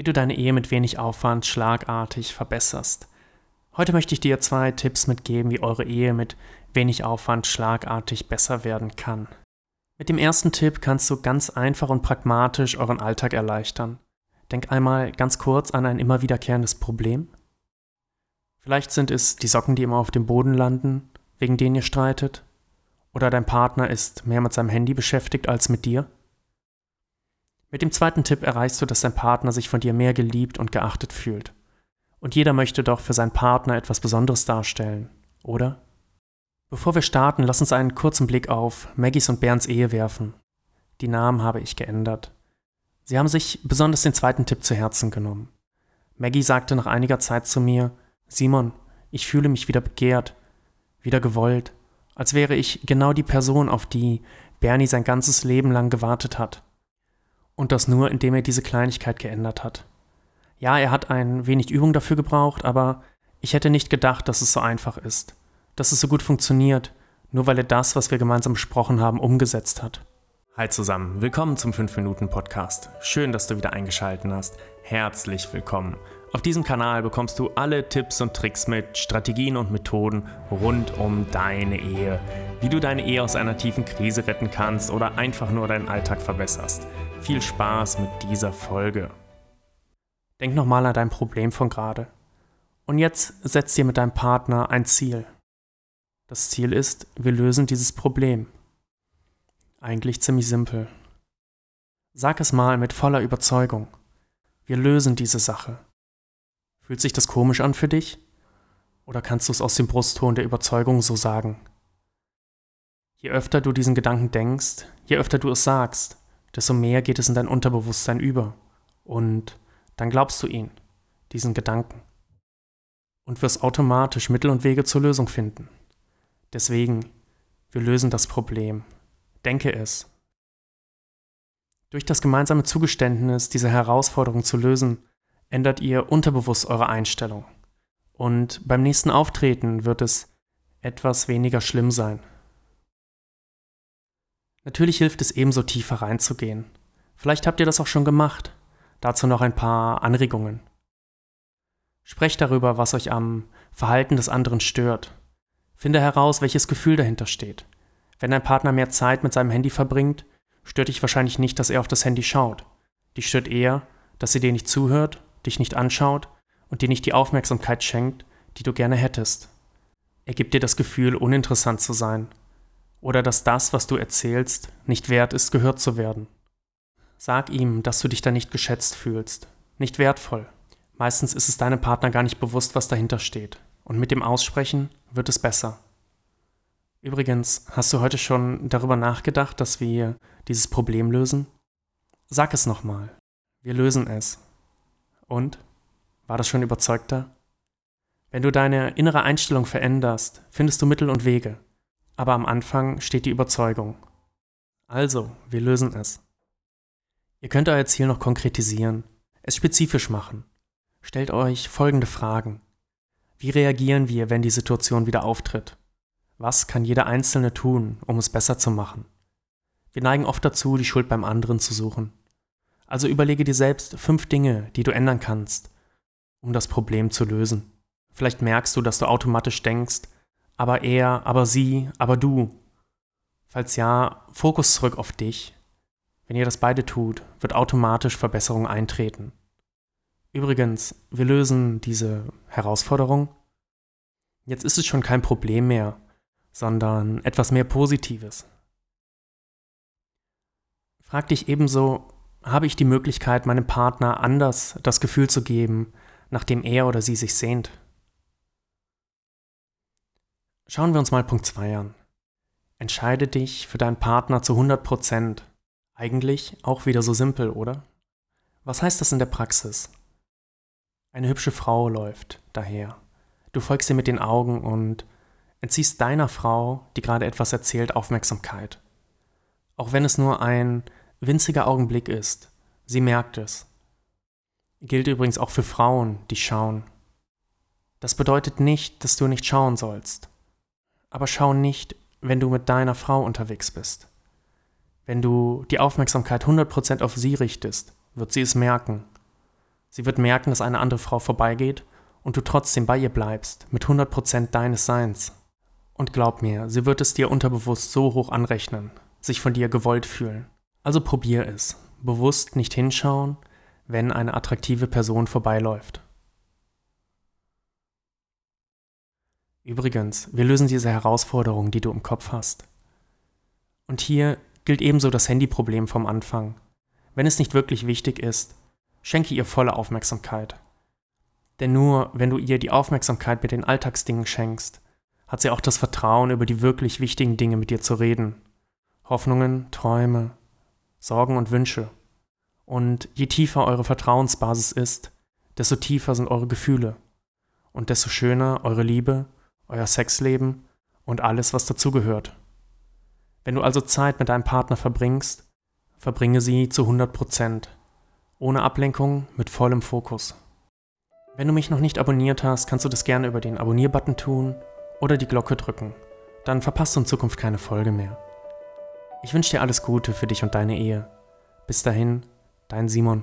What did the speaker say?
wie du deine Ehe mit wenig Aufwand schlagartig verbesserst. Heute möchte ich dir zwei Tipps mitgeben, wie eure Ehe mit wenig Aufwand schlagartig besser werden kann. Mit dem ersten Tipp kannst du ganz einfach und pragmatisch euren Alltag erleichtern. Denk einmal ganz kurz an ein immer wiederkehrendes Problem. Vielleicht sind es die Socken, die immer auf dem Boden landen, wegen denen ihr streitet, oder dein Partner ist mehr mit seinem Handy beschäftigt als mit dir. Mit dem zweiten Tipp erreichst du, dass dein Partner sich von dir mehr geliebt und geachtet fühlt. Und jeder möchte doch für seinen Partner etwas Besonderes darstellen, oder? Bevor wir starten, lass uns einen kurzen Blick auf Maggies und Bernds Ehe werfen. Die Namen habe ich geändert. Sie haben sich besonders den zweiten Tipp zu Herzen genommen. Maggie sagte nach einiger Zeit zu mir, Simon, ich fühle mich wieder begehrt, wieder gewollt, als wäre ich genau die Person, auf die Bernie sein ganzes Leben lang gewartet hat. Und das nur, indem er diese Kleinigkeit geändert hat. Ja, er hat ein wenig Übung dafür gebraucht, aber ich hätte nicht gedacht, dass es so einfach ist, dass es so gut funktioniert, nur weil er das, was wir gemeinsam besprochen haben, umgesetzt hat. Hi zusammen, willkommen zum 5-Minuten-Podcast. Schön, dass du wieder eingeschaltet hast. Herzlich willkommen. Auf diesem Kanal bekommst du alle Tipps und Tricks mit, Strategien und Methoden rund um deine Ehe. Wie du deine Ehe aus einer tiefen Krise retten kannst oder einfach nur deinen Alltag verbesserst. Viel Spaß mit dieser Folge. Denk nochmal an dein Problem von gerade. Und jetzt setz dir mit deinem Partner ein Ziel. Das Ziel ist, wir lösen dieses Problem. Eigentlich ziemlich simpel. Sag es mal mit voller Überzeugung. Wir lösen diese Sache. Fühlt sich das komisch an für dich? Oder kannst du es aus dem Brustton der Überzeugung so sagen? Je öfter du diesen Gedanken denkst, je öfter du es sagst, desto mehr geht es in dein Unterbewusstsein über. Und dann glaubst du ihn, diesen Gedanken. Und wirst automatisch Mittel und Wege zur Lösung finden. Deswegen, wir lösen das Problem. Denke es. Durch das gemeinsame Zugeständnis, diese Herausforderung zu lösen, ändert ihr unterbewusst eure Einstellung. Und beim nächsten Auftreten wird es etwas weniger schlimm sein. Natürlich hilft es ebenso tiefer reinzugehen. Vielleicht habt ihr das auch schon gemacht. Dazu noch ein paar Anregungen. Sprecht darüber, was euch am Verhalten des anderen stört. Finde heraus, welches Gefühl dahinter steht. Wenn dein Partner mehr Zeit mit seinem Handy verbringt, stört dich wahrscheinlich nicht, dass er auf das Handy schaut. Dich stört eher, dass er dir nicht zuhört, dich nicht anschaut und dir nicht die Aufmerksamkeit schenkt, die du gerne hättest. Er gibt dir das Gefühl, uninteressant zu sein oder dass das, was du erzählst, nicht wert ist, gehört zu werden. Sag ihm, dass du dich da nicht geschätzt fühlst, nicht wertvoll. Meistens ist es deinem Partner gar nicht bewusst, was dahinter steht. Und mit dem Aussprechen wird es besser. Übrigens, hast du heute schon darüber nachgedacht, dass wir dieses Problem lösen? Sag es nochmal. Wir lösen es. Und? War das schon überzeugter? Wenn du deine innere Einstellung veränderst, findest du Mittel und Wege aber am Anfang steht die Überzeugung. Also, wir lösen es. Ihr könnt euer Ziel noch konkretisieren, es spezifisch machen. Stellt euch folgende Fragen. Wie reagieren wir, wenn die Situation wieder auftritt? Was kann jeder Einzelne tun, um es besser zu machen? Wir neigen oft dazu, die Schuld beim anderen zu suchen. Also überlege dir selbst fünf Dinge, die du ändern kannst, um das Problem zu lösen. Vielleicht merkst du, dass du automatisch denkst, aber er, aber sie, aber du. Falls ja, Fokus zurück auf dich. Wenn ihr das beide tut, wird automatisch Verbesserung eintreten. Übrigens, wir lösen diese Herausforderung. Jetzt ist es schon kein Problem mehr, sondern etwas mehr Positives. Frag dich ebenso, habe ich die Möglichkeit, meinem Partner anders das Gefühl zu geben, nach dem er oder sie sich sehnt? Schauen wir uns mal Punkt 2 an. Entscheide dich für deinen Partner zu 100 Prozent. Eigentlich auch wieder so simpel, oder? Was heißt das in der Praxis? Eine hübsche Frau läuft daher. Du folgst ihr mit den Augen und entziehst deiner Frau, die gerade etwas erzählt, Aufmerksamkeit. Auch wenn es nur ein winziger Augenblick ist, sie merkt es. Gilt übrigens auch für Frauen, die schauen. Das bedeutet nicht, dass du nicht schauen sollst. Aber schau nicht, wenn du mit deiner Frau unterwegs bist. Wenn du die Aufmerksamkeit 100% auf sie richtest, wird sie es merken. Sie wird merken, dass eine andere Frau vorbeigeht und du trotzdem bei ihr bleibst, mit 100% deines Seins. Und glaub mir, sie wird es dir unterbewusst so hoch anrechnen, sich von dir gewollt fühlen. Also probier es. Bewusst nicht hinschauen, wenn eine attraktive Person vorbeiläuft. Übrigens, wir lösen diese Herausforderung, die du im Kopf hast. Und hier gilt ebenso das Handyproblem vom Anfang. Wenn es nicht wirklich wichtig ist, schenke ihr volle Aufmerksamkeit. Denn nur wenn du ihr die Aufmerksamkeit mit den Alltagsdingen schenkst, hat sie auch das Vertrauen, über die wirklich wichtigen Dinge mit dir zu reden. Hoffnungen, Träume, Sorgen und Wünsche. Und je tiefer eure Vertrauensbasis ist, desto tiefer sind eure Gefühle. Und desto schöner eure Liebe, euer Sexleben und alles, was dazugehört. Wenn du also Zeit mit deinem Partner verbringst, verbringe sie zu 100 Prozent. Ohne Ablenkung, mit vollem Fokus. Wenn du mich noch nicht abonniert hast, kannst du das gerne über den Abonnier-Button tun oder die Glocke drücken. Dann verpasst du in Zukunft keine Folge mehr. Ich wünsche dir alles Gute für dich und deine Ehe. Bis dahin, dein Simon.